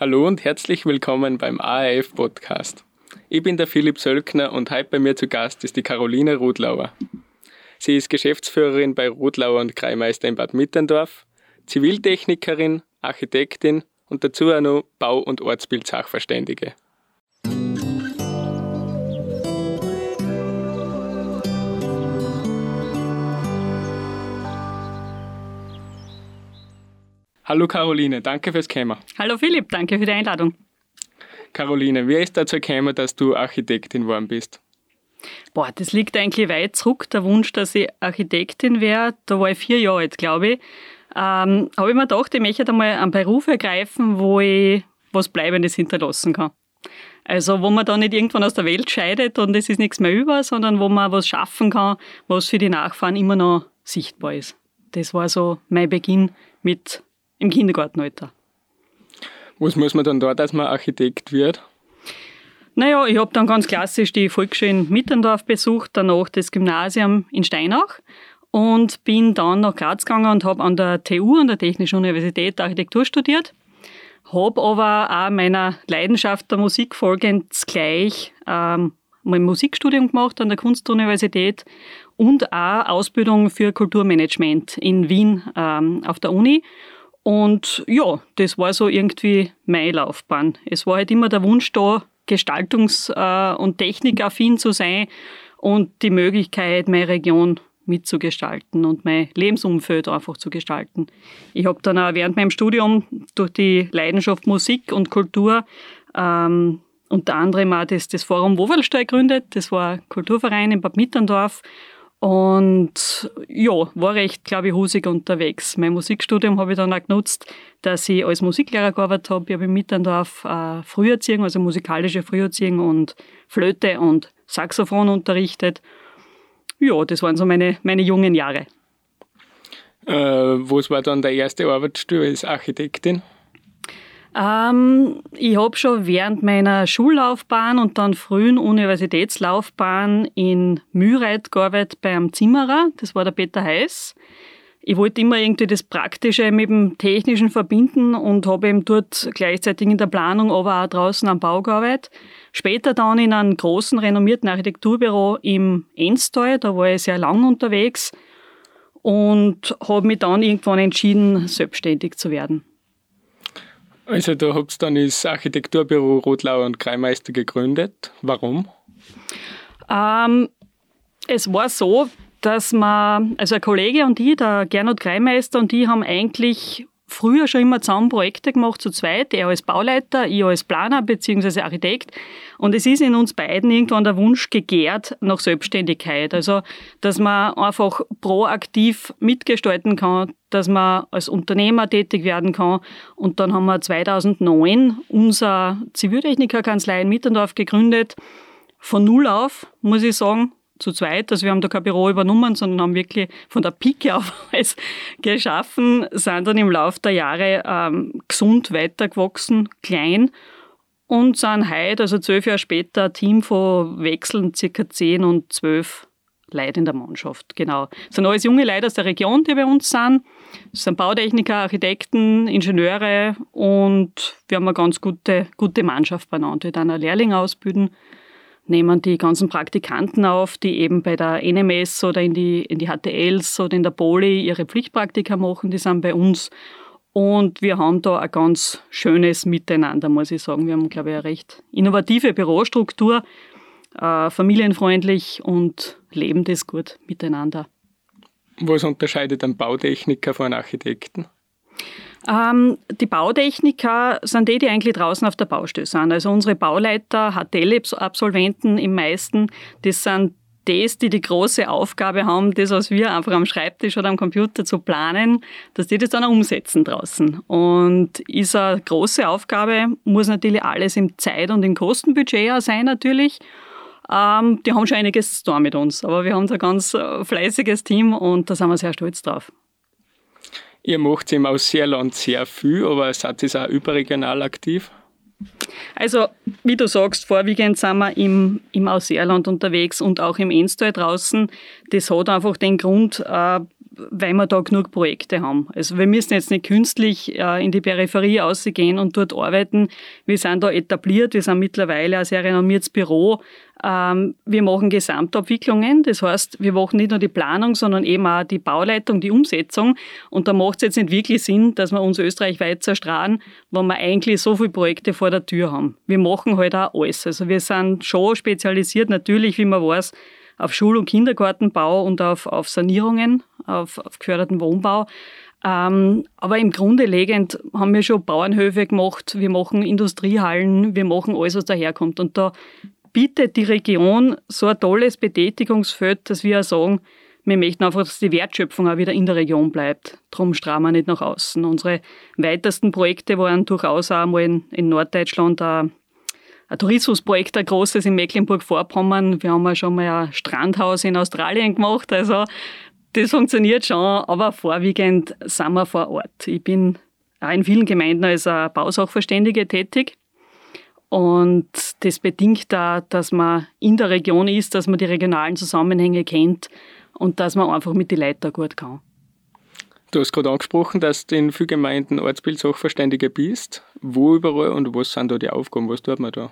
Hallo und herzlich willkommen beim ARF Podcast. Ich bin der Philipp Sölkner und heute bei mir zu Gast ist die Caroline Rudlauer. Sie ist Geschäftsführerin bei Rudlauer und Kreimeister in Bad Mitterndorf, Ziviltechnikerin, Architektin und dazu auch noch Bau- und Ortsbildsachverständige. Hallo Caroline, danke fürs Kommen. Hallo Philipp, danke für die Einladung. Caroline, wie ist dazu gekommen, dass du Architektin geworden bist? Boah, das liegt eigentlich weit zurück, der Wunsch, dass ich Architektin wäre. Da war ich vier Jahre alt, glaube ich. Ähm, habe ich mir gedacht, ich möchte einmal einen Beruf ergreifen, wo ich was Bleibendes hinterlassen kann. Also wo man da nicht irgendwann aus der Welt scheidet und es ist nichts mehr über, sondern wo man was schaffen kann, was für die Nachfahren immer noch sichtbar ist. Das war so mein Beginn mit im Kindergartenalter. Was muss man dann da, dass man Architekt wird? Naja, ich habe dann ganz klassisch die Volksschule in Mitterndorf besucht, danach das Gymnasium in Steinach und bin dann nach Graz gegangen und habe an der TU, an der Technischen Universität, Architektur studiert. Habe aber auch meiner Leidenschaft der Musik folgend gleich ähm, mein Musikstudium gemacht an der Kunstuniversität und auch Ausbildung für Kulturmanagement in Wien ähm, auf der Uni und ja, das war so irgendwie meine Laufbahn. Es war halt immer der Wunsch da, gestaltungs- äh, und technikaffin zu sein und die Möglichkeit, meine Region mitzugestalten und mein Lebensumfeld einfach zu gestalten. Ich habe dann auch während meinem Studium durch die Leidenschaft Musik und Kultur ähm, unter anderem auch das, das Forum Wovelstall gegründet. Das war ein Kulturverein in Bad Mitterndorf und ja, war recht, glaube ich, husig unterwegs. Mein Musikstudium habe ich dann auch genutzt, dass ich als Musiklehrer gearbeitet habe. Ich habe in Mitterndorf äh, Früherziehung, also musikalische Früherziehung und Flöte und Saxophon unterrichtet. Ja, das waren so meine, meine jungen Jahre. Äh, was war dann der erste Arbeitsstuhl als Architektin? Ähm, ich habe schon während meiner Schullaufbahn und dann frühen Universitätslaufbahn in Müreit gearbeitet bei einem Zimmerer. Das war der Peter Heiß. Ich wollte immer irgendwie das Praktische mit dem Technischen verbinden und habe eben dort gleichzeitig in der Planung, aber auch draußen am Bau gearbeitet. Später dann in einem großen, renommierten Architekturbüro im Enstal. Da war ich sehr lang unterwegs und habe mich dann irgendwann entschieden, selbstständig zu werden. Also da habt dann das Architekturbüro Rotlauer und Kreimeister gegründet. Warum? Ähm, es war so, dass man, also ein Kollege und ich, der Gernot Kreimeister und ich haben eigentlich früher schon immer zusammen Projekte gemacht, zu zweit, er als Bauleiter, ich als Planer bzw. Architekt. Und es ist in uns beiden irgendwann der Wunsch gegärt nach Selbstständigkeit. Also, dass man einfach proaktiv mitgestalten kann, dass man als Unternehmer tätig werden kann. Und dann haben wir 2009 unsere Ziviltechnikerkanzlei in Mitterndorf gegründet. Von null auf, muss ich sagen zu zweit. Also wir haben da kein Büro übernommen, sondern haben wirklich von der Pike auf alles geschaffen, sind dann im Laufe der Jahre ähm, gesund weitergewachsen, klein und sind heute, also zwölf Jahre später, ein Team von Wechseln, circa zehn und zwölf Leute in der Mannschaft. Genau. Das sind alles junge Leute aus der Region, die bei uns sind. Das sind Bautechniker, Architekten, Ingenieure und wir haben eine ganz gute, gute Mannschaft beieinander. Wir dann einen Lehrling ausbilden nehmen die ganzen Praktikanten auf, die eben bei der NMS oder in die, in die HTLs oder in der Poli ihre Pflichtpraktika machen, die sind bei uns. Und wir haben da ein ganz schönes Miteinander, muss ich sagen. Wir haben, glaube ich, eine recht innovative Bürostruktur, äh, familienfreundlich und leben das gut miteinander. Was unterscheidet ein Bautechniker von einem Architekten? Ähm, die Bautechniker sind die, die eigentlich draußen auf der Baustelle sind. Also unsere Bauleiter, HTL-Absolventen im meisten, das sind das, die die große Aufgabe haben, das, was wir einfach am Schreibtisch oder am Computer zu planen, dass die das dann auch umsetzen draußen. Und ist eine große Aufgabe, muss natürlich alles im Zeit- und im Kostenbudget auch sein natürlich. Ähm, die haben schon einiges da mit uns, aber wir haben da ein ganz äh, fleißiges Team und da sind wir sehr stolz drauf. Ihr macht im Ausseerland sehr viel, aber seid ihr auch überregional aktiv? Also, wie du sagst, vorwiegend sind wir im, im Ausseerland unterwegs und auch im Enstal draußen. Das hat einfach den Grund, äh, weil wir da genug Projekte haben. Also wir müssen jetzt nicht künstlich äh, in die Peripherie ausgehen und dort arbeiten. Wir sind da etabliert, wir sind mittlerweile ein sehr renommiertes Büro. Ähm, wir machen Gesamtabwicklungen, das heißt, wir machen nicht nur die Planung, sondern eben auch die Bauleitung, die Umsetzung. Und da macht es jetzt nicht wirklich Sinn, dass wir uns österreichweit zerstrahlen, wenn wir eigentlich so viele Projekte vor der Tür haben. Wir machen halt auch alles. Also wir sind schon spezialisiert, natürlich, wie man weiß, auf Schul- und Kindergartenbau und auf, auf Sanierungen, auf, auf geförderten Wohnbau. Ähm, aber im Grunde legend haben wir schon Bauernhöfe gemacht, wir machen Industriehallen, wir machen alles, was daherkommt. Und da bietet die Region so ein tolles Betätigungsfeld, dass wir auch sagen, wir möchten einfach, dass die Wertschöpfung auch wieder in der Region bleibt. Darum strahlen wir nicht nach außen. Unsere weitesten Projekte waren durchaus auch mal in, in Norddeutschland ein ein Tourismusprojekt, ein großes in Mecklenburg-Vorpommern. Wir haben ja schon mal ein Strandhaus in Australien gemacht. Also das funktioniert schon, aber vorwiegend sind wir vor Ort. Ich bin auch in vielen Gemeinden als Bausachverständige tätig. Und das bedingt da, dass man in der Region ist, dass man die regionalen Zusammenhänge kennt und dass man einfach mit den Leuten gut kann. Du hast gerade angesprochen, dass du in vielen Gemeinden Ortsbild-Sachverständige bist. Wo überall und was sind da die Aufgaben? Was tut man da?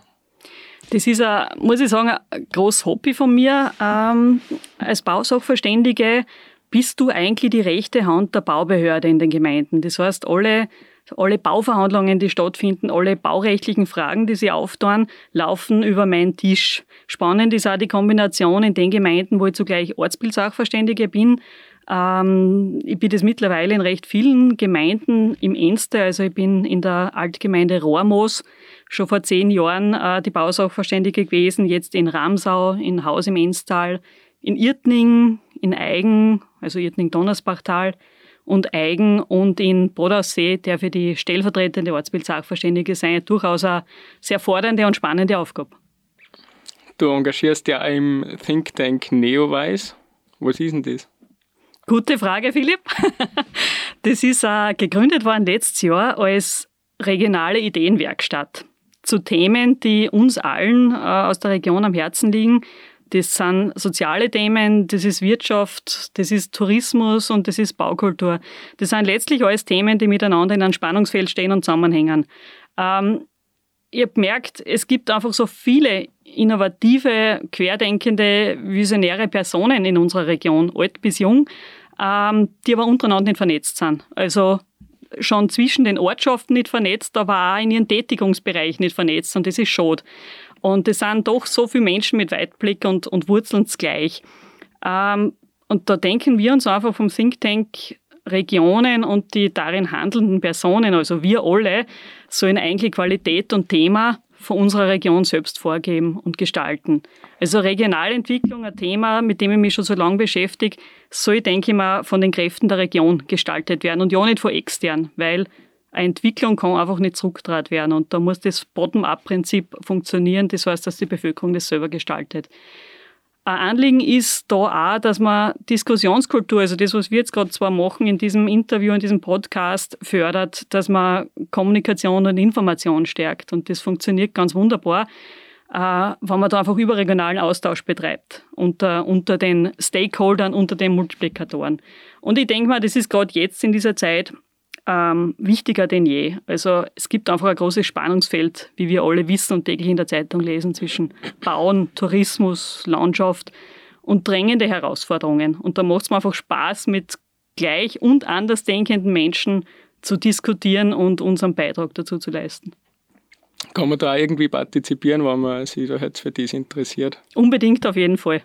Das ist, ein, muss ich sagen, ein großes Hobby von mir. Ähm, als Bausachverständige bist du eigentlich die rechte Hand der Baubehörde in den Gemeinden. Das heißt, alle, alle Bauverhandlungen, die stattfinden, alle baurechtlichen Fragen, die sie auftun, laufen über meinen Tisch. Spannend ist auch die Kombination in den Gemeinden, wo ich zugleich Ortsbildsachverständige bin, ähm, ich bin das mittlerweile in recht vielen Gemeinden im Enste. Also ich bin in der Altgemeinde Rohrmoos schon vor zehn Jahren äh, die Bausachverständige gewesen, jetzt in Ramsau, in Haus im Enstal, in Irtning, in Eigen, also Irtning-Donnersbachtal und Eigen und in Bodaussee, der für die stellvertretende Ortsbildsachverständige sein, durchaus eine sehr fordernde und spannende Aufgabe. Du engagierst ja im Think Tank Neowise. Was ist denn das? Gute Frage, Philipp. Das ist äh, gegründet worden letztes Jahr als regionale Ideenwerkstatt zu Themen, die uns allen äh, aus der Region am Herzen liegen. Das sind soziale Themen, das ist Wirtschaft, das ist Tourismus und das ist Baukultur. Das sind letztlich alles Themen, die miteinander in einem Spannungsfeld stehen und zusammenhängen. Ähm, habe gemerkt, es gibt einfach so viele innovative, querdenkende, visionäre Personen in unserer Region, alt bis jung, ähm, die aber untereinander nicht vernetzt sind. Also schon zwischen den Ortschaften nicht vernetzt, aber auch in ihren Tätigungsbereich nicht vernetzt und das ist schade. Und es sind doch so viele Menschen mit Weitblick und, und Wurzeln gleich. Ähm, und da denken wir uns einfach vom Think Tank Regionen und die darin handelnden Personen, also wir alle, sollen eigentlich Qualität und Thema von unserer Region selbst vorgeben und gestalten. Also Regionalentwicklung, ein Thema, mit dem ich mich schon so lange beschäftige, soll, denke ich mal, von den Kräften der Region gestaltet werden und ja nicht von extern, weil eine Entwicklung kann einfach nicht zurückgedreht werden und da muss das Bottom-up-Prinzip funktionieren, das heißt, dass die Bevölkerung das selber gestaltet. Ein Anliegen ist da auch, dass man Diskussionskultur, also das, was wir jetzt gerade zwar machen in diesem Interview, in diesem Podcast, fördert, dass man Kommunikation und Information stärkt. Und das funktioniert ganz wunderbar, äh, wenn man da einfach überregionalen Austausch betreibt unter, unter den Stakeholdern, unter den Multiplikatoren. Und ich denke mal, das ist gerade jetzt in dieser Zeit ähm, wichtiger denn je. Also es gibt einfach ein großes Spannungsfeld, wie wir alle wissen und täglich in der Zeitung lesen, zwischen Bauen, Tourismus, Landschaft und drängende Herausforderungen. Und da macht es mir einfach Spaß, mit gleich und anders denkenden Menschen zu diskutieren und unseren Beitrag dazu zu leisten. Kann man da irgendwie partizipieren, wenn man sich da jetzt für das interessiert? Unbedingt auf jeden Fall.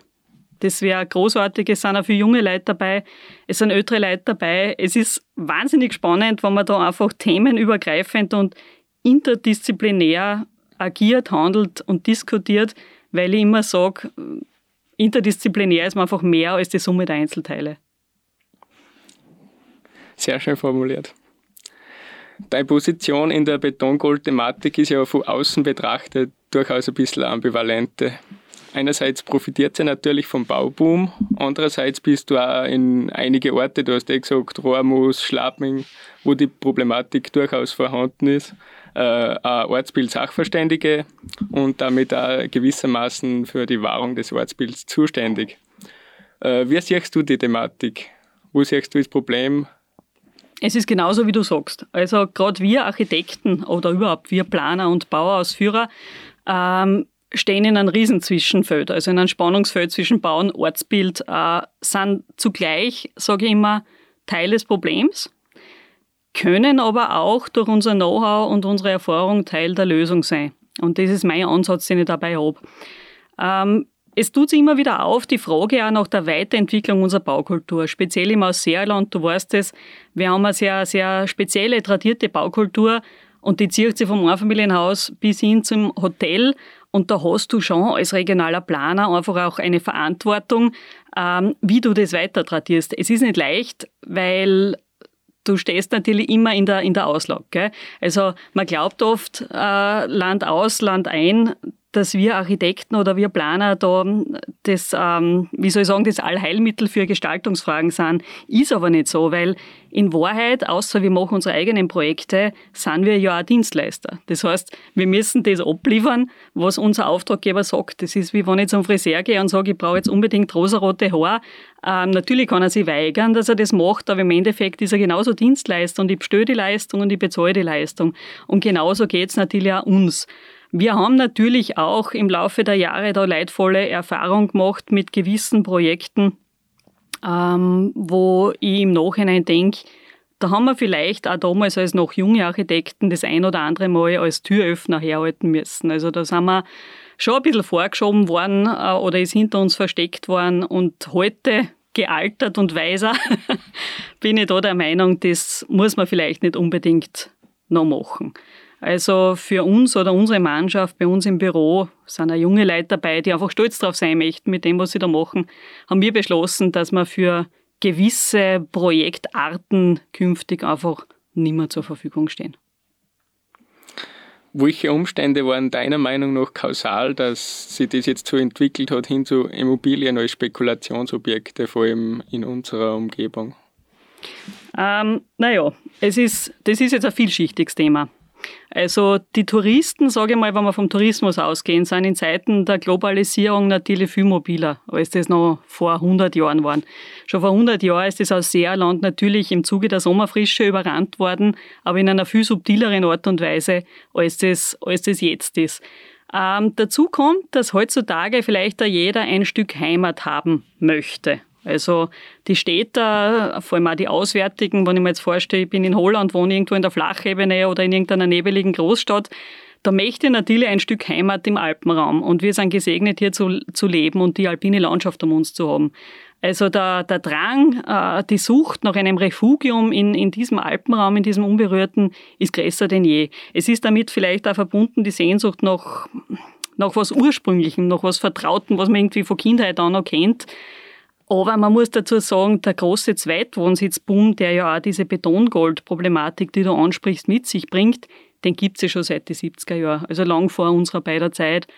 Das wäre großartig. Es sind auch viele junge Leute dabei, es sind ältere Leute dabei. Es ist wahnsinnig spannend, wenn man da einfach themenübergreifend und interdisziplinär agiert, handelt und diskutiert, weil ich immer sage, interdisziplinär ist man einfach mehr als die Summe der Einzelteile. Sehr schön formuliert. Deine Position in der Betongold-Thematik ist ja von außen betrachtet durchaus ein bisschen ambivalente einerseits profitiert sie natürlich vom Bauboom, andererseits bist du auch in einige Orte, du hast ja gesagt, Rohrmoos, Schlapming, wo die Problematik durchaus vorhanden ist, äh, ein Ortsbild-Sachverständige und damit auch gewissermaßen für die Wahrung des Ortsbilds zuständig. Äh, wie siehst du die Thematik? Wo siehst du das Problem? Es ist genauso, wie du sagst. Also gerade wir Architekten oder überhaupt wir Planer und Bauausführer ähm, stehen in einem Riesenzwischenfeld, also in einem Spannungsfeld zwischen Bau und Ortsbild, äh, sind zugleich, sage ich immer, Teil des Problems, können aber auch durch unser Know-how und unsere Erfahrung Teil der Lösung sein. Und das ist mein Ansatz, den ich dabei habe. Ähm, es tut sich immer wieder auf, die Frage auch nach der Weiterentwicklung unserer Baukultur, speziell im Ausseerland, du weißt es, wir haben eine sehr, sehr spezielle, tradierte Baukultur und die zieht sich vom Einfamilienhaus bis hin zum Hotel und da hast du schon als regionaler Planer einfach auch eine Verantwortung, ähm, wie du das weiter tradierst. Es ist nicht leicht, weil du stehst natürlich immer in der, in der Auslage. Also man glaubt oft, äh, Land aus, Land ein, dass wir Architekten oder wir Planer da das, ähm, wie soll ich sagen, das Allheilmittel für Gestaltungsfragen sind. Ist aber nicht so, weil in Wahrheit, außer wir machen unsere eigenen Projekte, sind wir ja auch Dienstleister. Das heißt, wir müssen das abliefern, was unser Auftraggeber sagt. Das ist wie wenn ich zum Friseur gehe und sage, ich brauche jetzt unbedingt rosarote Haare. Ähm, natürlich kann er sich weigern, dass er das macht, aber im Endeffekt ist er genauso Dienstleister und ich bestelle die Leistung und ich bezahle die Leistung. Und genauso geht es natürlich auch uns. Wir haben natürlich auch im Laufe der Jahre da leidvolle Erfahrung gemacht mit gewissen Projekten, ähm, wo ich im Nachhinein denke, da haben wir vielleicht auch damals als noch junge Architekten das ein oder andere Mal als Türöffner herhalten müssen. Also da sind wir schon ein bisschen vorgeschoben worden äh, oder ist hinter uns versteckt worden und heute gealtert und weiser bin ich da der Meinung, das muss man vielleicht nicht unbedingt noch machen. Also für uns oder unsere Mannschaft bei uns im Büro sind auch junge Leute dabei, die einfach stolz drauf sein möchten mit dem, was sie da machen, haben wir beschlossen, dass wir für gewisse Projektarten künftig einfach nicht mehr zur Verfügung stehen. Welche Umstände waren deiner Meinung nach kausal, dass sich das jetzt so entwickelt hat hin zu Immobilien als Spekulationsobjekte, vor allem in unserer Umgebung? Ähm, naja, es ist, das ist jetzt ein vielschichtiges Thema. Also die Touristen, sage ich mal, wenn wir vom Tourismus ausgehen, sind in Zeiten der Globalisierung natürlich viel mobiler, als das noch vor 100 Jahren waren. Schon vor 100 Jahren ist das aus Seerland natürlich im Zuge der Sommerfrische überrannt worden, aber in einer viel subtileren Art und Weise, als das, als das jetzt ist. Ähm, dazu kommt, dass heutzutage vielleicht da jeder ein Stück Heimat haben möchte. Also die Städte, vor allem auch die Auswärtigen, wenn ich mir jetzt vorstelle, ich bin in Holland, wohne irgendwo in der Flachebene oder in irgendeiner nebeligen Großstadt, da möchte ich natürlich ein Stück Heimat im Alpenraum und wir sind gesegnet, hier zu, zu leben und die alpine Landschaft um uns zu haben. Also der, der Drang, äh, die Sucht nach einem Refugium in, in diesem Alpenraum, in diesem Unberührten, ist größer denn je. Es ist damit vielleicht auch verbunden die Sehnsucht nach, nach was Ursprünglichem, nach was Vertrautem, was man irgendwie von Kindheit an noch kennt. Aber man muss dazu sagen, der große Zweitwohnsitzboom, der ja auch diese Betongold-Problematik, die du ansprichst, mit sich bringt, den gibt es ja schon seit den 70er Jahren, also lang vor unserer beider Zeit.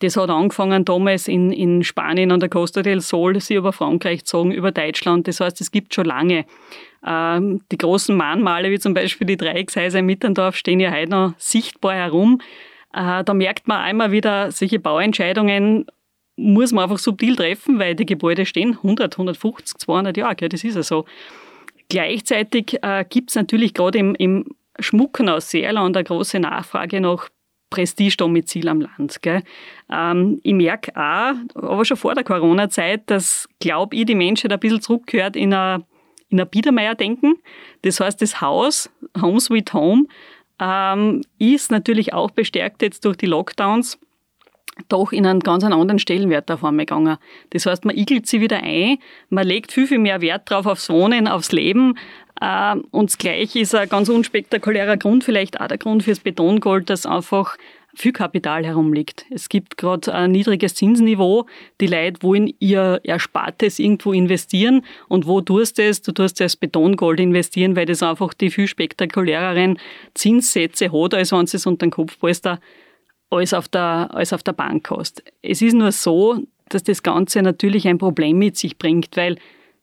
Das hat angefangen damals in, in Spanien an der Costa del Sol, sie über Frankreich zogen, über Deutschland. Das heißt, es gibt schon lange. Ähm, die großen Mahnmale, wie zum Beispiel die Dreieckshäuser in Mitterndorf, stehen ja heute noch sichtbar herum. Äh, da merkt man einmal wieder, solche Bauentscheidungen muss man einfach subtil treffen, weil die Gebäude stehen 100, 150, 200 Jahre, gell, das ist ja so. Gleichzeitig äh, gibt es natürlich gerade im, im Schmucken aus Seerland eine große Nachfrage nach Prestige-Domizil am Land. Gell. Ähm, ich merke auch, aber schon vor der Corona-Zeit, dass, glaube ich, die Menschen ein bisschen zurückgehört in ein, in ein Biedermeier-Denken. Das heißt, das Haus, Home Sweet Home, ähm, ist natürlich auch bestärkt jetzt durch die Lockdowns doch in einen ganz anderen Stellenwert auf einmal gegangen. Das heißt, man igelt sie wieder ein, man legt viel, viel mehr Wert drauf aufs Wohnen, aufs Leben. Äh, und das Gleiche ist ein ganz unspektakulärer Grund, vielleicht auch der Grund fürs Betongold, dass einfach viel Kapital herumliegt. Es gibt gerade ein niedriges Zinsniveau. Die Leute wollen ihr Erspartes irgendwo investieren. Und wo tust du es? Du tust als Betongold investieren, weil das einfach die viel spektakuläreren Zinssätze hat, als wenn du es unter den Kopfpolster als auf der, als auf der Bank hast. Es ist nur so, dass das Ganze natürlich ein Problem mit sich bringt, weil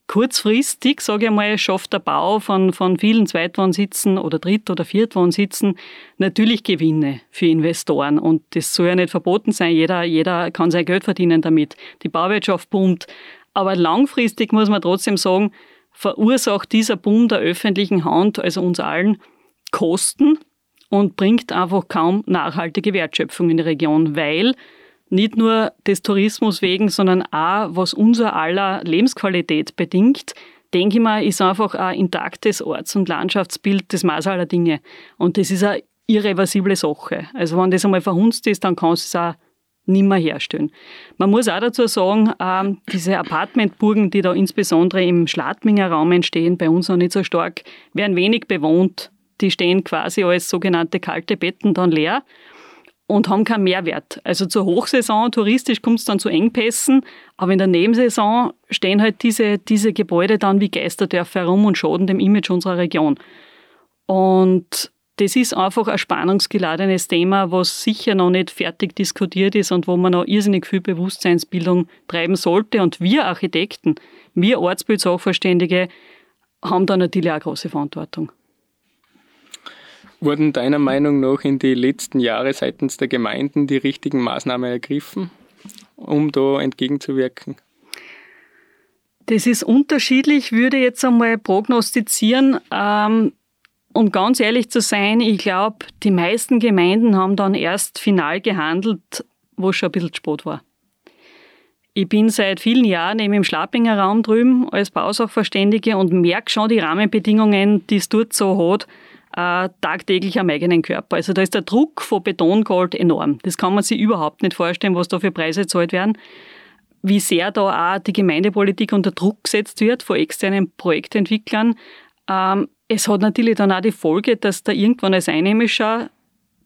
kurzfristig, sage ich mal, schafft der Bau von, von vielen Zweitwohnsitzen oder Dritt- oder Viertwohnsitzen natürlich Gewinne für Investoren. Und das soll ja nicht verboten sein. Jeder, jeder kann sein Geld verdienen damit. Die Bauwirtschaft boomt. Aber langfristig muss man trotzdem sagen, verursacht dieser Boom der öffentlichen Hand, also uns allen, Kosten und bringt einfach kaum nachhaltige Wertschöpfung in die Region, weil nicht nur des Tourismus wegen, sondern auch, was unser aller Lebensqualität bedingt, denke ich mal, ist einfach ein intaktes Orts- und Landschaftsbild das Maß aller Dinge. Und das ist eine irreversible Sache. Also wenn das einmal verhunzt ist, dann kann es auch nicht mehr herstellen. Man muss auch dazu sagen, ähm, diese Apartmentburgen, die da insbesondere im Schladminger Raum entstehen, bei uns noch nicht so stark, werden wenig bewohnt. Die stehen quasi als sogenannte kalte Betten dann leer und haben keinen Mehrwert. Also zur Hochsaison, touristisch kommt es dann zu Engpässen, aber in der Nebensaison stehen halt diese, diese Gebäude dann wie Geisterdörfer herum und schaden dem Image unserer Region. Und das ist einfach ein spannungsgeladenes Thema, was sicher noch nicht fertig diskutiert ist und wo man noch irrsinnig viel Bewusstseinsbildung treiben sollte. Und wir Architekten, wir Ortsbildsachverständige haben da natürlich auch eine große Verantwortung. Wurden deiner Meinung nach in den letzten Jahren seitens der Gemeinden die richtigen Maßnahmen ergriffen, um da entgegenzuwirken? Das ist unterschiedlich, würde jetzt einmal prognostizieren. Ähm, um ganz ehrlich zu sein, ich glaube, die meisten Gemeinden haben dann erst final gehandelt, wo es schon ein bisschen spät war. Ich bin seit vielen Jahren eben im Schlappinger Raum drüben als Bausachverständige und merke schon die Rahmenbedingungen, die es dort so hat, äh, tagtäglich am eigenen Körper. Also da ist der Druck von Betongold enorm. Das kann man sich überhaupt nicht vorstellen, was da für Preise gezahlt werden. Wie sehr da auch die Gemeindepolitik unter Druck gesetzt wird von externen Projektentwicklern. Ähm, es hat natürlich dann auch die Folge, dass du irgendwann als Einheimischer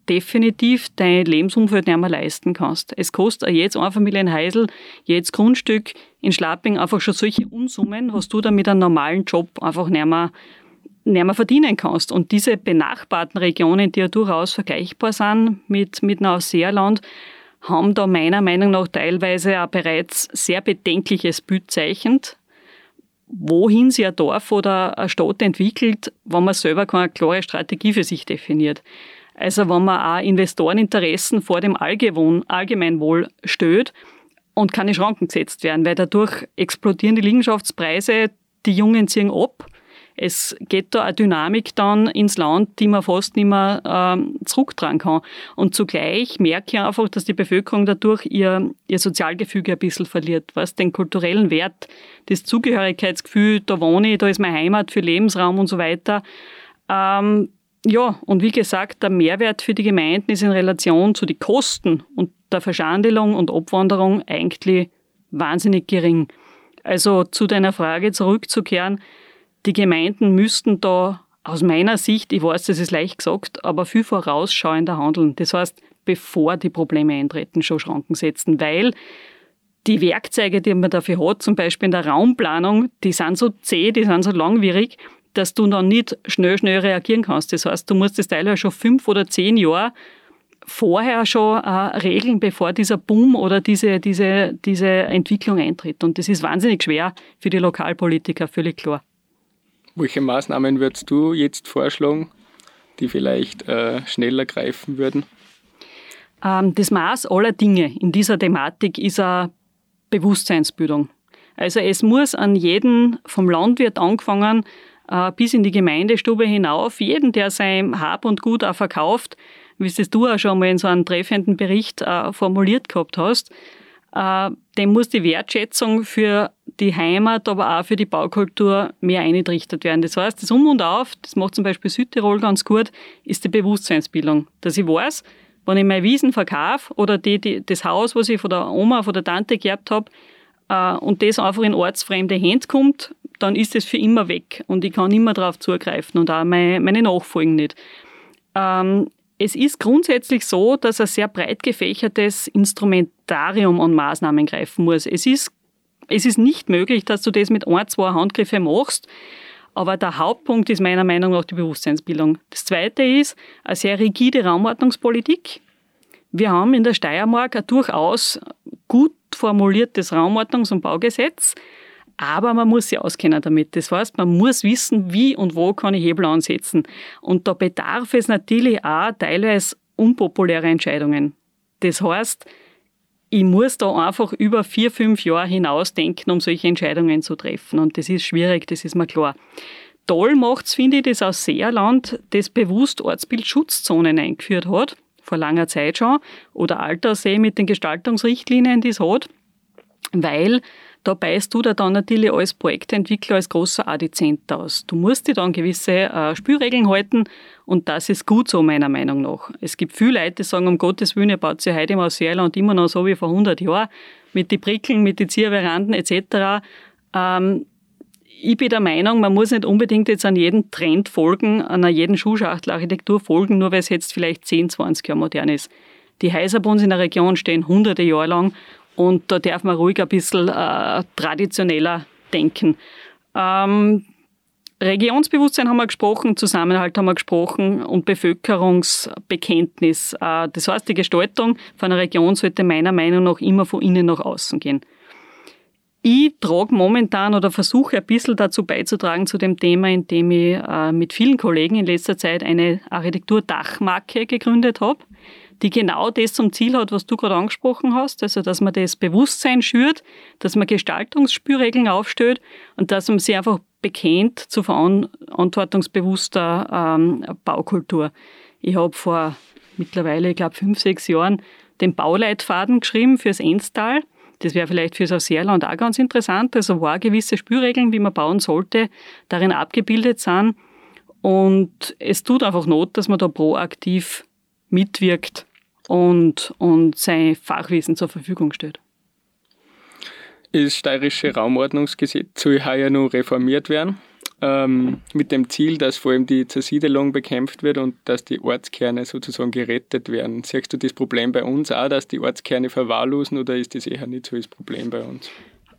definitiv dein Lebensumfeld nicht mehr leisten kannst. Es kostet jetzt Einfamilienhäusl, jetzt Grundstück in Schlapping einfach schon solche Unsummen, was du dann mit einem normalen Job einfach nicht mehr mehr verdienen kannst. Und diese benachbarten Regionen, die ja durchaus vergleichbar sind mit, mit Neuseeland, haben da meiner Meinung nach teilweise auch bereits sehr bedenkliches Bild wohin sich ein Dorf oder eine Stadt entwickelt, wenn man selber keine klare Strategie für sich definiert. Also wenn man auch Investoreninteressen vor dem Allgemeinwohl stößt und keine Schranken gesetzt werden, weil dadurch explodieren die Liegenschaftspreise, die Jungen ziehen ab es geht da eine Dynamik dann ins Land, die man fast nicht mehr ähm, zurücktragen kann. Und zugleich merke ich einfach, dass die Bevölkerung dadurch ihr, ihr Sozialgefüge ein bisschen verliert, was den kulturellen Wert, das Zugehörigkeitsgefühl, da wohne ich, da ist meine Heimat für Lebensraum und so weiter. Ähm, ja, und wie gesagt, der Mehrwert für die Gemeinden ist in Relation zu den Kosten und der Verschandelung und Abwanderung eigentlich wahnsinnig gering. Also zu deiner Frage zurückzukehren, die Gemeinden müssten da aus meiner Sicht, ich weiß, das ist leicht gesagt, aber viel vorausschauender handeln. Das heißt, bevor die Probleme eintreten, schon Schranken setzen, weil die Werkzeuge, die man dafür hat, zum Beispiel in der Raumplanung, die sind so zäh, die sind so langwierig, dass du dann nicht schnell, schnell reagieren kannst. Das heißt, du musst das teilweise schon fünf oder zehn Jahre vorher schon äh, regeln, bevor dieser Boom oder diese, diese, diese Entwicklung eintritt. Und das ist wahnsinnig schwer für die Lokalpolitiker, völlig klar. Welche Maßnahmen würdest du jetzt vorschlagen, die vielleicht äh, schneller greifen würden? Ähm, das Maß aller Dinge in dieser Thematik ist eine Bewusstseinsbildung. Also es muss an jeden, vom Landwirt angefangen, äh, bis in die Gemeindestube hinauf, jeden, der sein Hab und Gut auch verkauft, wie es du auch schon mal in so einem treffenden Bericht äh, formuliert gehabt hast, dem muss die Wertschätzung für die Heimat, aber auch für die Baukultur mehr eingerichtet werden. Das heißt, das Um und Auf, das macht zum Beispiel Südtirol ganz gut, ist die Bewusstseinsbildung. Dass ich weiß, wenn ich meine Wiesen verkaufe oder die, die, das Haus, was ich von der Oma, von der Tante geerbt habe, äh, und das einfach in ortsfremde Hände kommt, dann ist es für immer weg und ich kann immer darauf zugreifen und auch meine, meine Nachfolgen nicht. Ähm, es ist grundsätzlich so, dass ein sehr breit gefächertes Instrumentarium an Maßnahmen greifen muss. Es ist, es ist nicht möglich, dass du das mit ein, zwei Handgriffe machst, aber der Hauptpunkt ist meiner Meinung nach die Bewusstseinsbildung. Das zweite ist eine sehr rigide Raumordnungspolitik. Wir haben in der Steiermark ein durchaus gut formuliertes Raumordnungs- und Baugesetz, aber man muss sich auskennen damit. Das heißt, man muss wissen, wie und wo kann ich Hebel ansetzen. Und da bedarf es natürlich auch teilweise unpopuläre Entscheidungen. Das heißt, ich muss da einfach über vier, fünf Jahre hinausdenken, um solche Entscheidungen zu treffen. Und das ist schwierig, das ist mir klar. Toll macht es, finde ich, das aus Seerland, das bewusst Ortsbildschutzzonen eingeführt hat, vor langer Zeit schon, oder Altersee mit den Gestaltungsrichtlinien, die es hat, weil da beißt du da dann natürlich als Projektentwickler, als großer Adizent aus. Du musst dir dann gewisse äh, Spielregeln halten und das ist gut so, meiner Meinung nach. Es gibt viele Leute, die sagen, um Gottes Willen, ihr baut sich heute im Ausseerland immer noch so wie vor 100 Jahren, mit den Brickeln, mit den Zierveranden etc. Ähm, ich bin der Meinung, man muss nicht unbedingt jetzt an jeden Trend folgen, an jeden Schuhschachtelarchitektur folgen, nur weil es jetzt vielleicht 10, 20 Jahre modern ist. Die Häuser bei uns in der Region stehen hunderte Jahre lang und da darf man ruhig ein bisschen äh, traditioneller denken. Ähm, Regionsbewusstsein haben wir gesprochen, Zusammenhalt haben wir gesprochen und Bevölkerungsbekenntnis. Äh, das heißt, die Gestaltung von einer Region sollte meiner Meinung nach immer von innen nach außen gehen. Ich trage momentan oder versuche ein bisschen dazu beizutragen zu dem Thema, indem ich äh, mit vielen Kollegen in letzter Zeit eine Architektur-Dachmarke gegründet habe die genau das zum Ziel hat, was du gerade angesprochen hast, also dass man das Bewusstsein schürt, dass man Gestaltungsspielregeln aufstellt und dass man sich einfach bekennt zu verantwortungsbewusster ähm, Baukultur. Ich habe vor mittlerweile, ich glaube, fünf, sechs Jahren den Bauleitfaden geschrieben fürs Enstal. Das wäre vielleicht fürs Ausseerland auch ganz interessant. Also wo gewisse Spielregeln, wie man bauen sollte, darin abgebildet sind. Und es tut einfach Not, dass man da proaktiv mitwirkt und, und sein Fachwissen zur Verfügung stellt. Das steirische Raumordnungsgesetz soll heuer noch reformiert werden, ähm, mit dem Ziel, dass vor allem die Zersiedelung bekämpft wird und dass die Ortskerne sozusagen gerettet werden. Siehst du das Problem bei uns auch, dass die Ortskerne verwahrlosen oder ist das eher nicht so das Problem bei uns?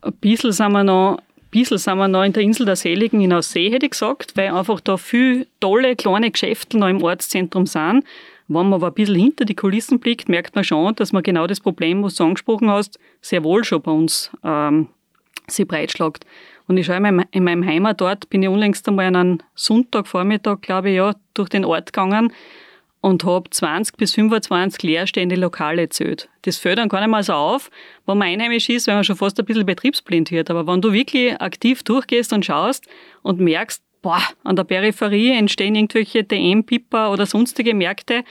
Ein bisschen sind wir noch bisschen sind wir noch in der Insel der Seligen in Aussee, hätte ich gesagt, weil einfach da viele tolle kleine Geschäfte noch im Ortszentrum sind. Wenn man aber ein bisschen hinter die Kulissen blickt, merkt man schon, dass man genau das Problem, was du angesprochen hast, sehr wohl schon bei uns ähm, sich breitschlagt. Und ich schaue in meinem, in meinem Heimatort, bin ich unlängst einmal an einem Sonntagvormittag, glaube ich, ja, durch den Ort gegangen und habe 20 bis 25 leerstehende Lokale gezählt. Das fällt dann gar nicht mal so auf, wenn man einheimisch ist, weil man schon fast ein bisschen betriebsblind wird. Aber wenn du wirklich aktiv durchgehst und schaust und merkst, boah, an der Peripherie entstehen irgendwelche DM-Pipper oder sonstige Märkte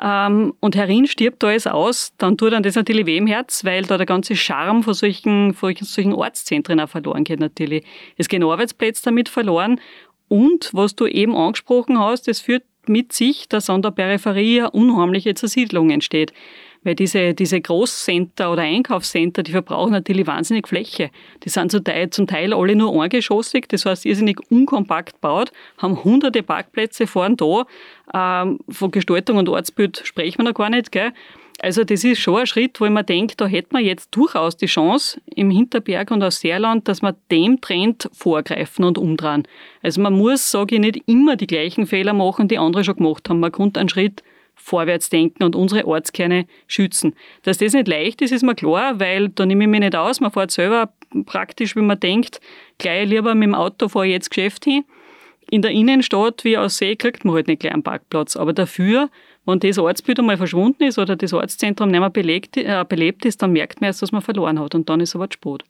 ähm, und herin stirbt alles aus, dann tut dann das natürlich weh im Herz, weil da der ganze Charme von solchen, von solchen Ortszentren auch verloren geht natürlich. Es gehen Arbeitsplätze damit verloren und was du eben angesprochen hast, das führt mit sich, dass an der Peripherie eine unheimliche Zersiedlung entsteht. Weil diese, diese Großcenter oder Einkaufscenter, die verbrauchen natürlich wahnsinnig Fläche. Die sind zum Teil, zum Teil alle nur eingeschossig, das heißt irrsinnig unkompakt baut, haben hunderte Parkplätze vorn da. Ähm, von Gestaltung und Ortsbild sprechen wir noch gar nicht. Gell? Also das ist schon ein Schritt, wo ich mir denke, da hätte man jetzt durchaus die Chance im Hinterberg und aus Seerland, dass wir dem Trend vorgreifen und umdrehen. Also man muss, sage ich, nicht immer die gleichen Fehler machen, die andere schon gemacht haben. Man kommt einen Schritt vorwärts denken und unsere Ortskerne schützen. Dass das nicht leicht ist, ist mir klar, weil da nehme ich mich nicht aus. Man fährt selber praktisch, wie man denkt, gleich lieber mit dem Auto fahre ich jetzt Geschäft hin. In der Innenstadt wie aus See kriegt man halt nicht gleich einen Parkplatz. Aber dafür, wenn das Ortsbild einmal verschwunden ist oder das Ortszentrum nicht mehr belegt, äh, belebt ist, dann merkt man erst, dass man verloren hat und dann ist aber Sport.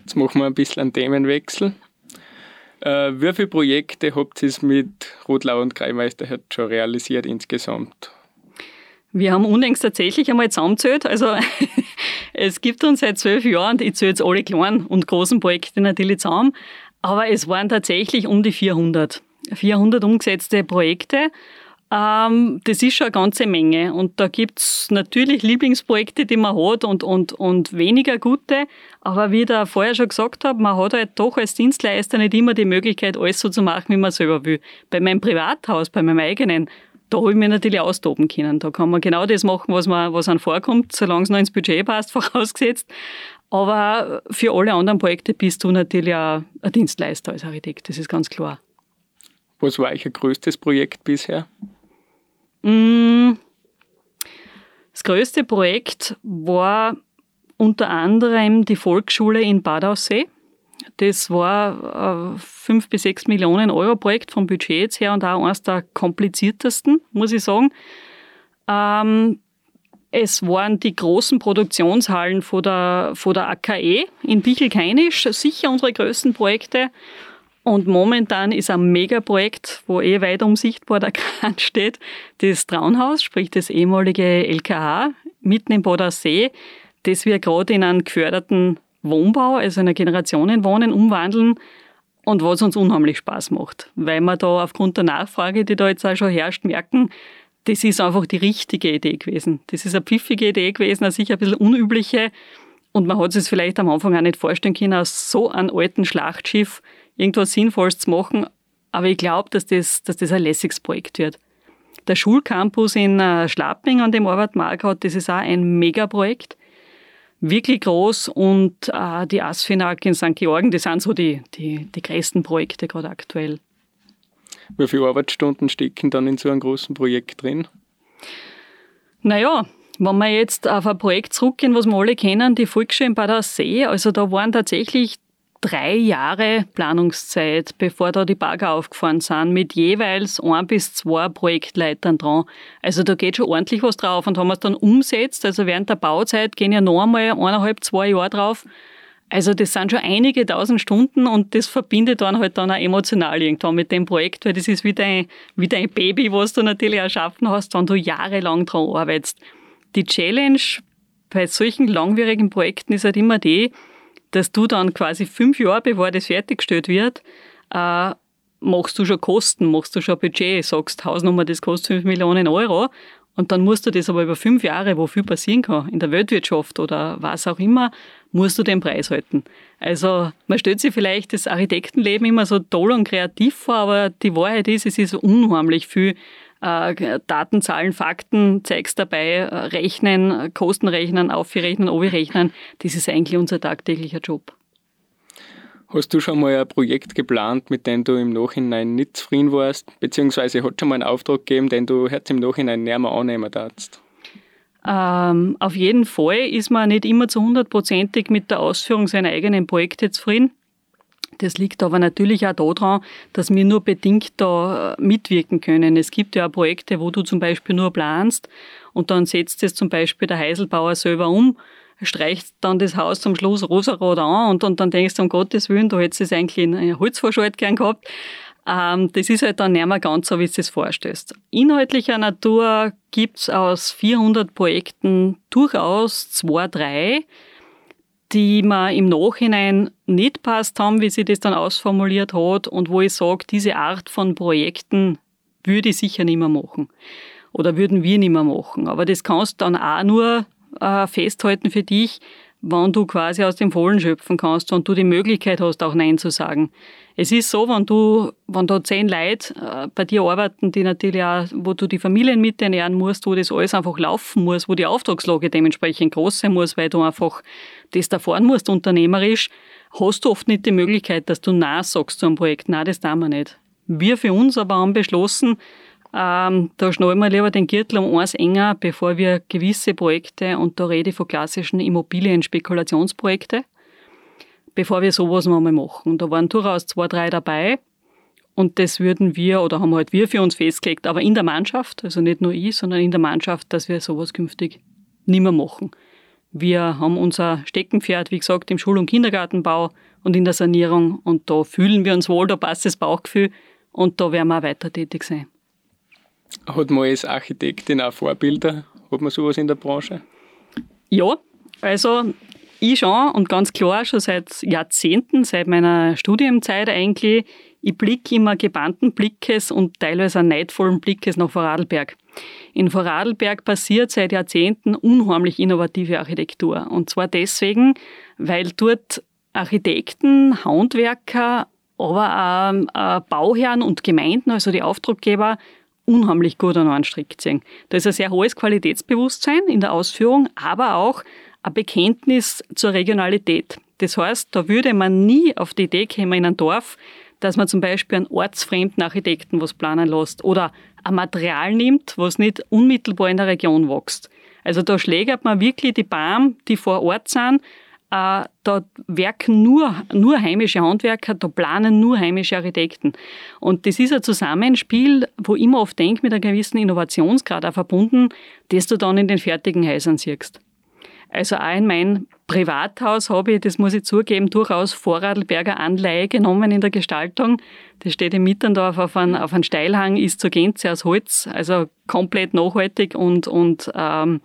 Jetzt machen wir ein bisschen einen Themenwechsel. Äh, wie viele Projekte habt ihr mit Rotlau und Kreimeister schon realisiert insgesamt? Wir haben unlängst tatsächlich einmal zusammengezählt. Also es gibt uns seit zwölf Jahren, ich zähle jetzt alle kleinen und großen Projekte natürlich zusammen, aber es waren tatsächlich um die 400. 400 umgesetzte Projekte ähm, das ist schon eine ganze Menge. Und da gibt's natürlich Lieblingsprojekte, die man hat und, und, und weniger gute. Aber wie ich da vorher schon gesagt habe, man hat halt doch als Dienstleister nicht immer die Möglichkeit, alles so zu machen, wie man selber will. Bei meinem Privathaus, bei meinem eigenen, da habe ich mich natürlich austoben können. Da kann man genau das machen, was, man, was einem vorkommt, solange es noch ins Budget passt, vorausgesetzt. Aber für alle anderen Projekte bist du natürlich auch ein Dienstleister als Architekt, das ist ganz klar. Was war euer größtes Projekt bisher? Mm. Das größte Projekt war unter anderem die Volksschule in Bad Aussee. Das war ein 5 bis 6 Millionen Euro Projekt vom Budget jetzt her und auch eines der kompliziertesten, muss ich sagen. Ähm, es waren die großen Produktionshallen von der, von der AKE in Bichelkeinisch sicher unsere größten Projekte. Und momentan ist ein Megaprojekt, wo eh weit umsichtbar der Kran steht, das Traunhaus, sprich das ehemalige LKH, mitten im Bodersee, das wir gerade in einen geförderten Wohnbau, also in ein Generationenwohnen umwandeln und was uns unheimlich Spaß macht, weil wir da aufgrund der Nachfrage, die da jetzt auch schon herrscht, merken, das ist einfach die richtige Idee gewesen. Das ist eine pfiffige Idee gewesen, eine sicher ein bisschen unübliche. Und man hat es vielleicht am Anfang auch nicht vorstellen können, aus so einem alten Schlachtschiff irgendwas Sinnvolles zu machen. Aber ich glaube, dass das, dass das ein lässiges Projekt wird. Der Schulcampus in äh, Schlapping, an dem Arbeit Mark hat, das ist auch ein Megaprojekt. Wirklich groß und äh, die Asfinag in St. Georgen, das sind so die, die, die größten Projekte gerade aktuell. Wie viele Arbeitsstunden stecken dann in so einem großen Projekt drin? Naja, wenn wir jetzt auf ein Projekt zurückgehen, was wir alle kennen, die Volksschule in Bad Aussee, also da waren tatsächlich drei Jahre Planungszeit, bevor da die Bagger aufgefahren sind, mit jeweils ein bis zwei Projektleitern dran. Also da geht schon ordentlich was drauf. Und wenn man es dann umsetzt, also während der Bauzeit gehen ja noch einmal eineinhalb, zwei Jahre drauf, also das sind schon einige tausend Stunden und das verbindet dann halt dann auch emotional irgendwann mit dem Projekt, weil das ist wie dein, wie dein Baby, was du natürlich erschaffen hast, wenn du jahrelang dran arbeitest. Die Challenge bei solchen langwierigen Projekten ist halt immer die, dass du dann quasi fünf Jahre, bevor das fertiggestellt wird, äh, machst du schon Kosten, machst du schon Budget, sagst Hausnummer, das kostet fünf Millionen Euro und dann musst du das aber über fünf Jahre, wo viel passieren kann, in der Weltwirtschaft oder was auch immer, musst du den Preis halten. Also man stellt sich vielleicht das Architektenleben immer so toll und kreativ vor, aber die Wahrheit ist, es ist unheimlich viel äh, Daten, Zahlen, Fakten, zeigst dabei, äh, rechnen, Kosten rechnen, aufrechnen, rechnen. Das ist eigentlich unser tagtäglicher Job. Hast du schon mal ein Projekt geplant, mit dem du im Nachhinein nicht zufrieden warst? Beziehungsweise hat schon mal einen Auftrag gegeben, den du jetzt im Nachhinein näher mehr annehmen darfst? Ähm, auf jeden Fall ist man nicht immer zu hundertprozentig mit der Ausführung seiner eigenen Projekte zufrieden. Das liegt aber natürlich auch daran, dass wir nur bedingt da äh, mitwirken können. Es gibt ja auch Projekte, wo du zum Beispiel nur planst und dann setzt es zum Beispiel der Heiselbauer selber um streicht dann das Haus zum Schluss rosarot an und, und dann denkst du, um Gottes Willen, du hättest es eigentlich in einer Holzvorschalt gern gehabt. Ähm, das ist halt dann nicht mehr ganz so, wie du es vorstellst. Inhaltlicher Natur gibt's aus 400 Projekten durchaus zwei, drei, die mir im Nachhinein nicht passt haben, wie sie das dann ausformuliert hat und wo ich sage, diese Art von Projekten würde ich sicher nicht mehr machen oder würden wir nicht mehr machen. Aber das kannst du dann auch nur äh, festhalten für dich, wann du quasi aus dem Vollen schöpfen kannst und du die Möglichkeit hast, auch Nein zu sagen. Es ist so, wenn du, wenn da zehn Leute äh, bei dir arbeiten, die natürlich auch, wo du die Familien mit ernähren musst, wo das alles einfach laufen muss, wo die Auftragslage dementsprechend groß sein muss, weil du einfach das da fahren musst, unternehmerisch, hast du oft nicht die Möglichkeit, dass du Nein sagst zu einem Projekt. Nein, das tun wir nicht. Wir für uns aber haben beschlossen, ähm, da schnallen wir lieber den Gürtel um eins enger, bevor wir gewisse Projekte, und da rede ich von klassischen Immobilien-Spekulationsprojekte, bevor wir sowas mal machen. Da waren durchaus zwei, drei dabei. Und das würden wir, oder haben halt wir für uns festgelegt, aber in der Mannschaft, also nicht nur ich, sondern in der Mannschaft, dass wir sowas künftig nicht mehr machen. Wir haben unser Steckenpferd, wie gesagt, im Schul- und Kindergartenbau und in der Sanierung. Und da fühlen wir uns wohl, da passt das Bauchgefühl und da werden wir auch weiter tätig sein. Hat man als Architektin auch Vorbilder? Hat man sowas in der Branche? Ja, also ich schon und ganz klar schon seit Jahrzehnten, seit meiner Studienzeit eigentlich. Ich blicke immer gebannten Blickes und teilweise auch neidvollen Blickes nach Vorarlberg. In Vorarlberg passiert seit Jahrzehnten unheimlich innovative Architektur. Und zwar deswegen, weil dort Architekten, Handwerker, aber auch Bauherren und Gemeinden, also die Auftraggeber, unheimlich gut an einen Strick ziehen. Da ist ein sehr hohes Qualitätsbewusstsein in der Ausführung, aber auch ein Bekenntnis zur Regionalität. Das heißt, da würde man nie auf die Idee kommen in einem Dorf, dass man zum Beispiel einen ortsfremden Architekten was planen lässt oder ein Material nimmt, was nicht unmittelbar in der Region wächst. Also da schlägert man wirklich die Baum, die vor Ort sind, äh, da werken nur, nur heimische Handwerker, da planen nur heimische Architekten. Und das ist ein Zusammenspiel, wo ich immer oft denke, mit einem gewissen Innovationsgrad auch verbunden, das du dann in den fertigen Häusern siehst. Also auch in mein Privathaus habe ich, das muss ich zugeben, durchaus Vorarlberger Anleihe genommen in der Gestaltung. Das steht in Mitterndorf auf einem, auf einem Steilhang, ist zur Gänze aus Holz, also komplett nachhaltig und, und ähm,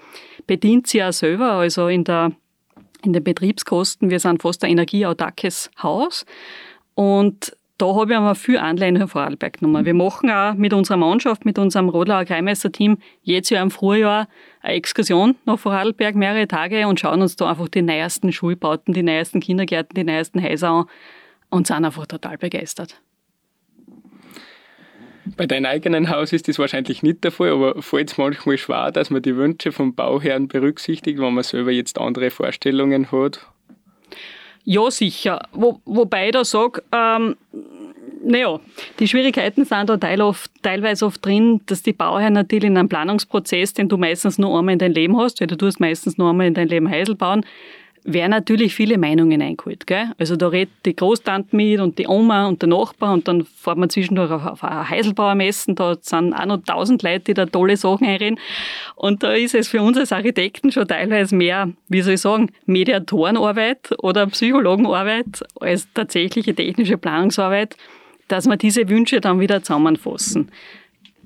bedient sie auch selber, also in der in den Betriebskosten. Wir sind fast ein energieautarkes Haus. Und da habe ich einmal viel Anleihen für Vorarlberg genommen. Wir machen auch mit unserer Mannschaft, mit unserem Rodlauer Kreimeister-Team jedes Jahr im Frühjahr eine Exkursion nach Vorarlberg, mehrere Tage und schauen uns da einfach die neuesten Schulbauten, die neuesten Kindergärten, die neuesten Häuser an und sind einfach total begeistert. Bei deinem eigenen Haus ist das wahrscheinlich nicht der Fall, aber fällt es manchmal schwer, dass man die Wünsche vom Bauherrn berücksichtigt, wenn man selber jetzt andere Vorstellungen hat? Ja, sicher. Wo, wobei ich da sage, ähm, naja, die Schwierigkeiten sind da teil oft, teilweise oft drin, dass die Bauherren natürlich in einem Planungsprozess, den du meistens nur einmal in dein Leben hast, weil du tust meistens nur einmal in dein Leben Häusl bauen, werden natürlich viele Meinungen eingeholt. Gell? Also da redet die Großtante mit und die Oma und der Nachbar und dann fährt man zwischendurch auf, auf ein Heiselbauermessen, da sind auch noch tausend Leute, die da tolle Sachen einreden. Und da ist es für uns als Architekten schon teilweise mehr, wie soll ich sagen, Mediatorenarbeit oder Psychologenarbeit als tatsächliche technische Planungsarbeit, dass wir diese Wünsche dann wieder zusammenfassen.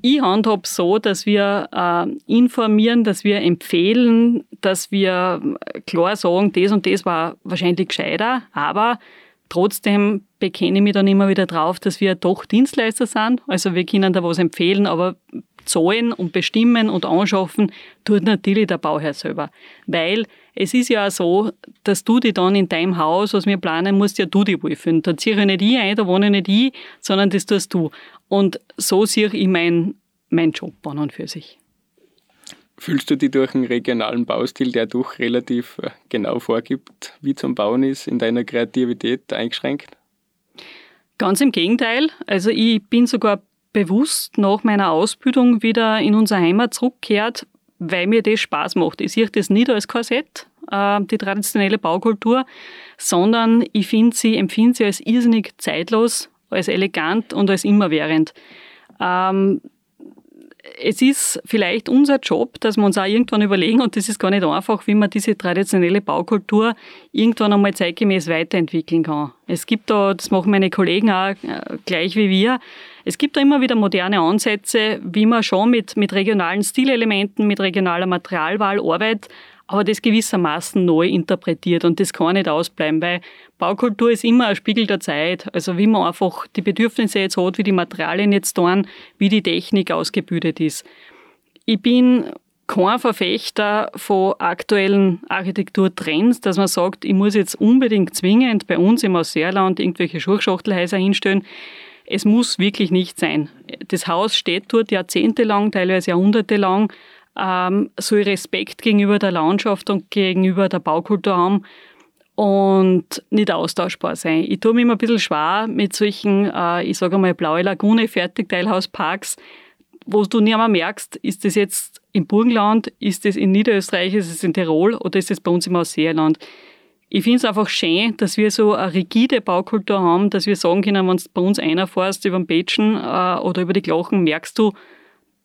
Ich handhabe so, dass wir äh, informieren, dass wir empfehlen, dass wir klar sagen, das und das war wahrscheinlich gescheiter, aber trotzdem bekenne ich mich dann immer wieder drauf, dass wir doch Dienstleister sind. Also wir können da was empfehlen, aber zahlen und bestimmen und anschaffen tut natürlich der Bauherr selber. Weil es ist ja auch so, dass du dich dann in deinem Haus, was wir planen, musst ja du dich wohlfühlen. Da ziehe ich nicht ich ein, da wohne ich nicht ich, sondern das tust du. Und so sehe ich meinen mein Job an und für sich. Fühlst du dich durch einen regionalen Baustil, der doch relativ äh, genau vorgibt, wie zum Bauen ist, in deiner Kreativität eingeschränkt? Ganz im Gegenteil. Also ich bin sogar bewusst nach meiner Ausbildung wieder in unsere Heimat zurückgekehrt, weil mir das Spaß macht. Ich sehe das nicht als Korsett, äh, die traditionelle Baukultur, sondern ich finde sie, empfinde sie als irrsinnig zeitlos, als elegant und als immerwährend. Ähm, es ist vielleicht unser Job, dass wir uns auch irgendwann überlegen, und das ist gar nicht einfach, wie man diese traditionelle Baukultur irgendwann einmal zeitgemäß weiterentwickeln kann. Es gibt da, das machen meine Kollegen auch äh, gleich wie wir, es gibt da immer wieder moderne Ansätze, wie man schon mit, mit regionalen Stilelementen, mit regionaler Materialwahl arbeitet, aber das gewissermaßen neu interpretiert und das kann nicht ausbleiben, weil Baukultur ist immer ein Spiegel der Zeit. Also wie man einfach die Bedürfnisse jetzt hat, wie die Materialien jetzt tun, wie die Technik ausgebildet ist. Ich bin kein Verfechter von aktuellen Architekturtrends, dass man sagt, ich muss jetzt unbedingt zwingend bei uns im Ausseerland irgendwelche Schurchschachtelhäuser hinstellen. Es muss wirklich nicht sein. Das Haus steht dort jahrzehntelang, teilweise jahrhundertelang ähm, soll Respekt gegenüber der Landschaft und gegenüber der Baukultur haben und nicht austauschbar sein. Ich tue mir immer ein bisschen schwer mit solchen, äh, ich sage mal, blaue Lagune, Fertigteilhausparks, wo du nicht einmal merkst, ist das jetzt im Burgenland, ist das in Niederösterreich, ist es in Tirol oder ist das bei uns im Ausseerland? Ich finde es einfach schön, dass wir so eine rigide Baukultur haben, dass wir sagen können, wenn du bei uns einer fährst über den Betschen äh, oder über die Glochen, merkst du,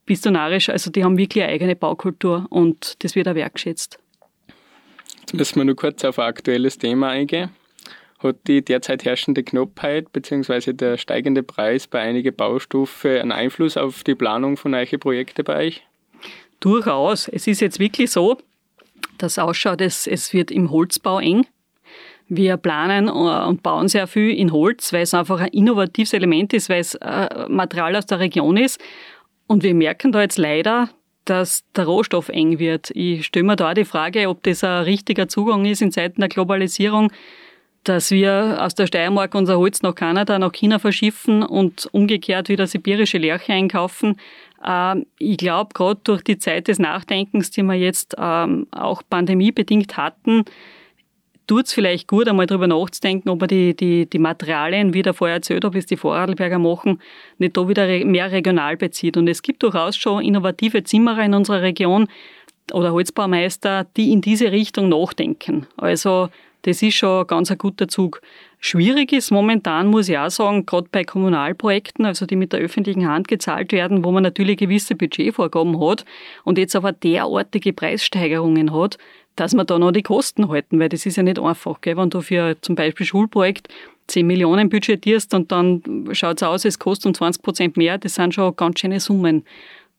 narrisch. Also die haben wirklich eine eigene Baukultur und das wird auch wertgeschätzt. Jetzt müssen wir nur kurz auf ein aktuelles Thema eingehen. Hat die derzeit herrschende Knappheit bzw. der steigende Preis bei einigen Baustufen einen Einfluss auf die Planung von euren Projekten bei euch? Durchaus. Es ist jetzt wirklich so, dass ausschaut, es, es wird im Holzbau eng. Wir planen äh, und bauen sehr viel in Holz, weil es einfach ein innovatives Element ist, weil es äh, Material aus der Region ist. Und wir merken da jetzt leider, dass der Rohstoff eng wird. Ich stelle mir da die Frage, ob das ein richtiger Zugang ist in Zeiten der Globalisierung, dass wir aus der Steiermark unser Holz nach Kanada, nach China verschiffen und umgekehrt wieder sibirische Lerche einkaufen. Ähm, ich glaube, gerade durch die Zeit des Nachdenkens, die wir jetzt ähm, auch pandemiebedingt hatten, tut es vielleicht gut, einmal darüber nachzudenken, ob man die, die, die Materialien, wie der vorher erzählt habe, wie es die Vorarlberger machen, nicht da wieder mehr regional bezieht. Und es gibt durchaus schon innovative Zimmerer in unserer Region oder Holzbaumeister, die in diese Richtung nachdenken. Also Das ist schon ganz ein guter Zug. Schwierig ist momentan, muss ich auch sagen, gerade bei Kommunalprojekten, also die mit der öffentlichen Hand gezahlt werden, wo man natürlich gewisse Budgetvorgaben hat und jetzt aber derartige Preissteigerungen hat, dass man da noch die Kosten halten, weil das ist ja nicht einfach, gell? wenn du für zum Beispiel Schulprojekt 10 Millionen budgetierst und dann schaut es aus, es kostet um 20 Prozent mehr, das sind schon ganz schöne Summen.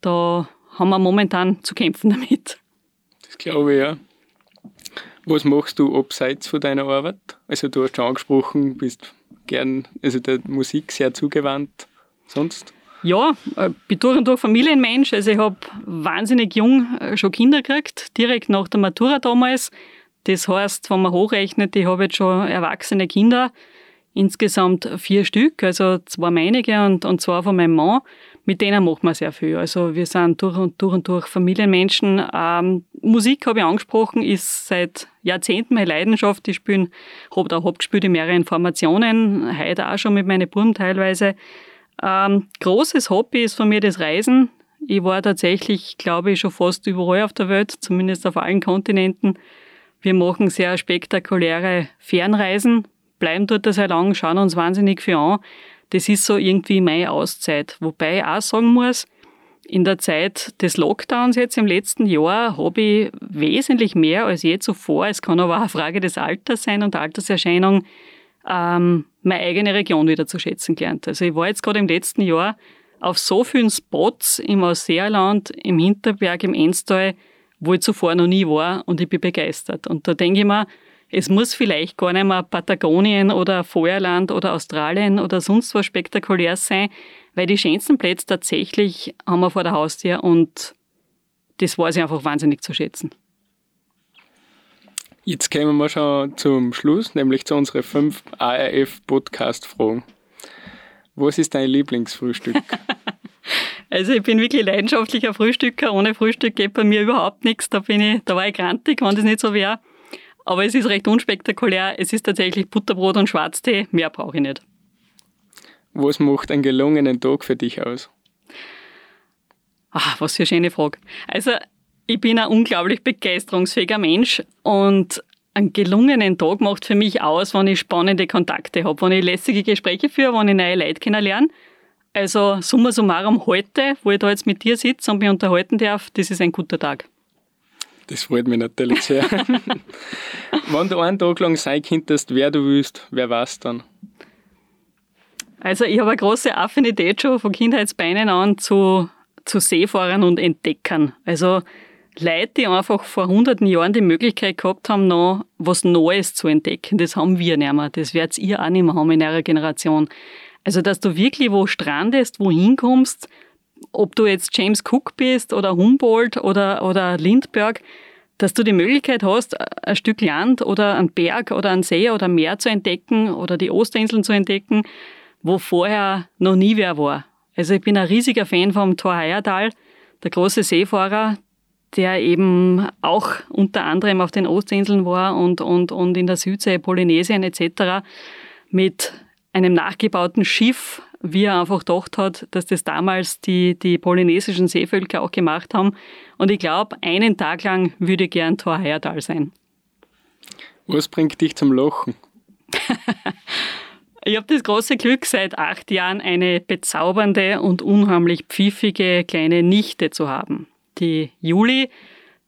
Da haben wir momentan zu kämpfen damit. Das glaube ich, ja. Was machst du abseits von deiner Arbeit? Also du hast schon angesprochen, bist gern, also der Musik sehr zugewandt. Sonst? Ja, äh, bin durch und durch Familienmensch. Also ich habe wahnsinnig jung äh, schon Kinder gekriegt, direkt nach der Matura damals. Das heißt, wenn man hochrechnet, ich habe jetzt schon erwachsene Kinder, insgesamt vier Stück, also zwei meinige und, und zwei von meinem Mann mit denen macht man sehr viel. Also wir sind durch und durch und durch Familienmenschen. Ähm, Musik habe ich angesprochen, ist seit Jahrzehnten meine Leidenschaft. Ich spiele, habe da hab in mehreren Formationen, heute auch schon mit meinen Buben teilweise. Ähm, großes Hobby ist von mir das Reisen. Ich war tatsächlich, glaube ich, schon fast überall auf der Welt, zumindest auf allen Kontinenten. Wir machen sehr spektakuläre Fernreisen, bleiben dort sehr lang, schauen uns wahnsinnig viel an das ist so irgendwie meine Auszeit. Wobei ich auch sagen muss, in der Zeit des Lockdowns jetzt im letzten Jahr habe ich wesentlich mehr als je zuvor, es kann aber auch eine Frage des Alters sein und Alterserscheinung, ähm, meine eigene Region wieder zu schätzen gelernt. Also ich war jetzt gerade im letzten Jahr auf so vielen Spots im Ausseerland, im Hinterberg, im Enstal, wo ich zuvor noch nie war und ich bin begeistert. Und da denke ich mir, es muss vielleicht gar nicht mehr Patagonien oder Feuerland oder Australien oder sonst was spektakulär sein, weil die schönsten Plätze tatsächlich haben wir vor der Haustür und das weiß ich einfach wahnsinnig zu schätzen. Jetzt kommen wir schon zum Schluss, nämlich zu unseren fünf ARF-Podcast-Fragen. Was ist dein Lieblingsfrühstück? also ich bin wirklich leidenschaftlicher Frühstücker. Ohne Frühstück geht bei mir überhaupt nichts. Da, bin ich, da war ich grantig, wenn das nicht so wäre. Aber es ist recht unspektakulär. Es ist tatsächlich Butterbrot und Schwarztee. Mehr brauche ich nicht. Was macht einen gelungenen Tag für dich aus? Ach, was für eine schöne Frage. Also, ich bin ein unglaublich begeisterungsfähiger Mensch und einen gelungenen Tag macht für mich aus, wenn ich spannende Kontakte habe, wenn ich lässige Gespräche führe, wenn ich neue Leute kennenlerne. Also summa summarum heute, wo ich da jetzt mit dir sitze und mich unterhalten darf, das ist ein guter Tag. Das freut mich natürlich sehr. Wenn du einen Tag lang sein könntest, wer du willst, wer war's dann? Also ich habe eine große Affinität schon von Kindheitsbeinen an zu, zu Seefahrern und Entdeckern. Also Leute, die einfach vor hunderten Jahren die Möglichkeit gehabt haben, noch was Neues zu entdecken. Das haben wir nicht mehr. Das werdet ihr auch nicht mehr haben in eurer Generation. Also, dass du wirklich wo strandest, wo hinkommst, ob du jetzt James Cook bist oder Humboldt oder, oder Lindbergh, dass du die Möglichkeit hast, ein Stück Land oder einen Berg oder einen See oder ein Meer zu entdecken oder die Osterinseln zu entdecken, wo vorher noch nie wer war. Also ich bin ein riesiger Fan vom Thor Heyerdahl, der große Seefahrer, der eben auch unter anderem auf den Ostinseln war und, und, und in der Südsee, Polynesien etc. mit einem nachgebauten Schiff wie er einfach gedacht hat, dass das damals die, die polynesischen Seevölker auch gemacht haben. Und ich glaube, einen Tag lang würde gern Thor Heyerdahl sein. Was bringt dich zum Lachen? ich habe das große Glück, seit acht Jahren eine bezaubernde und unheimlich pfiffige kleine Nichte zu haben. Die Juli,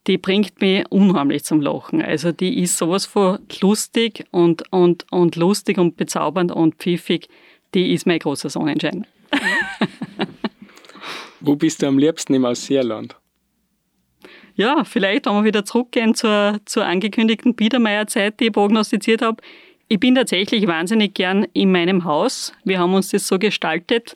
die bringt mich unheimlich zum Lachen. Also die ist sowas von lustig und, und, und lustig und bezaubernd und pfiffig die ist mein großer Sonnenschein. Wo bist du am liebsten im Ausseerland? Ja, vielleicht, wenn wir wieder zurückgehen zur, zur angekündigten Biedermeierzeit, die ich prognostiziert habe. Ich bin tatsächlich wahnsinnig gern in meinem Haus. Wir haben uns das so gestaltet,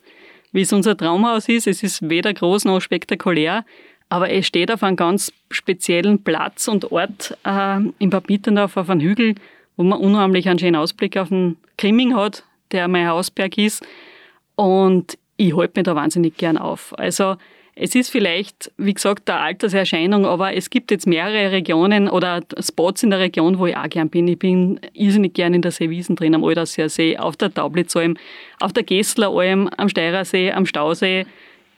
wie es unser Traumhaus ist. Es ist weder groß noch spektakulär, aber es steht auf einem ganz speziellen Platz und Ort äh, in Bad Mitterndorf auf einem Hügel, wo man unheimlich einen schönen Ausblick auf den Krimming hat, der mein Hausberg ist. Und ich halte mich da wahnsinnig gern auf. Also es ist vielleicht, wie gesagt, eine Alterserscheinung, aber es gibt jetzt mehrere Regionen oder Spots in der Region, wo ich auch gern bin. Ich bin irrsinnig gern in der Seewiesen drin, am Alderseer See, auf der Taublitzalm, auf der Gessleralm, am Steirersee, am Stausee.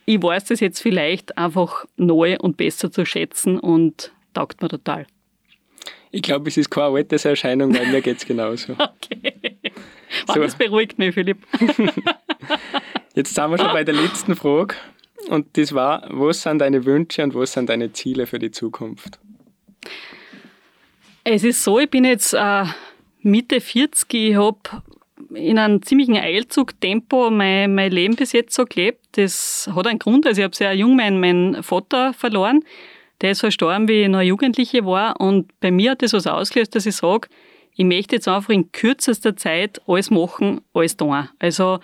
Ich weiß das jetzt vielleicht einfach neu und besser zu schätzen und taugt mir total. Ich glaube, es ist keine Alterserscheinung, weil mir geht es genauso. Okay. So. Das beruhigt mich, Philipp. Jetzt sind wir schon bei der letzten Frage. Und das war, was sind deine Wünsche und was sind deine Ziele für die Zukunft? Es ist so, ich bin jetzt äh, Mitte 40, ich habe in einem ziemlichen Eilzug-Tempo mein, mein Leben bis jetzt so gelebt. Das hat einen Grund, also ich habe sehr jung meinen, meinen Vater verloren. Der ist verstorben, wie ich noch Jugendliche war. Und bei mir hat das was ausgelöst, dass ich sage, ich möchte jetzt einfach in kürzester Zeit alles machen, alles tun. Also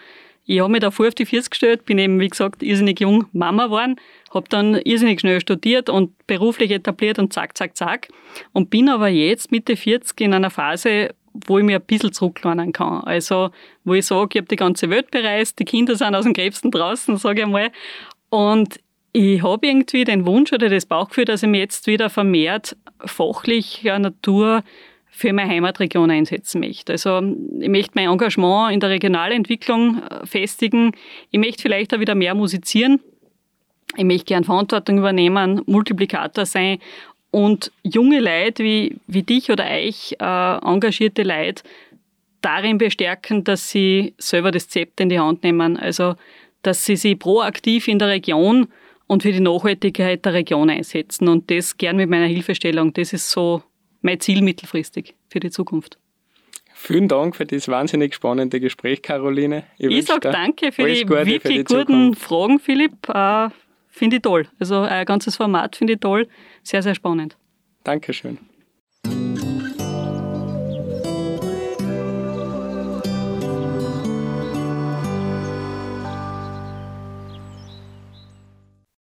ich habe mich da vor auf die 40 gestellt, bin eben, wie gesagt, irrsinnig jung Mama geworden, habe dann irrsinnig schnell studiert und beruflich etabliert und zack, zack, zack. Und bin aber jetzt Mitte 40 in einer Phase, wo ich mir ein bisschen zurücklernen kann. Also, wo ich sage, ich habe die ganze Welt bereist, die Kinder sind aus dem Krebsten draußen, sage ich mal. Und ich habe irgendwie den Wunsch oder das Bauchgefühl, dass ich mich jetzt wieder vermehrt fachlicher Natur für meine Heimatregion einsetzen möchte. Also ich möchte mein Engagement in der Regionalentwicklung äh, festigen. Ich möchte vielleicht auch wieder mehr musizieren. Ich möchte gern Verantwortung übernehmen, Multiplikator sein und junge Leute wie, wie dich oder euch, äh, engagierte Leute, darin bestärken, dass sie selber das Zept in die Hand nehmen. Also, dass sie sich proaktiv in der Region und für die Nachhaltigkeit der Region einsetzen und das gern mit meiner Hilfestellung. Das ist so mein Ziel mittelfristig für die Zukunft. Vielen Dank für das wahnsinnig spannende Gespräch, Caroline. Ich, ich sage danke für die wirklich guten Zukunft. Fragen, Philipp. Finde ich toll. Also ein ganzes Format finde ich toll. Sehr, sehr spannend. Dankeschön.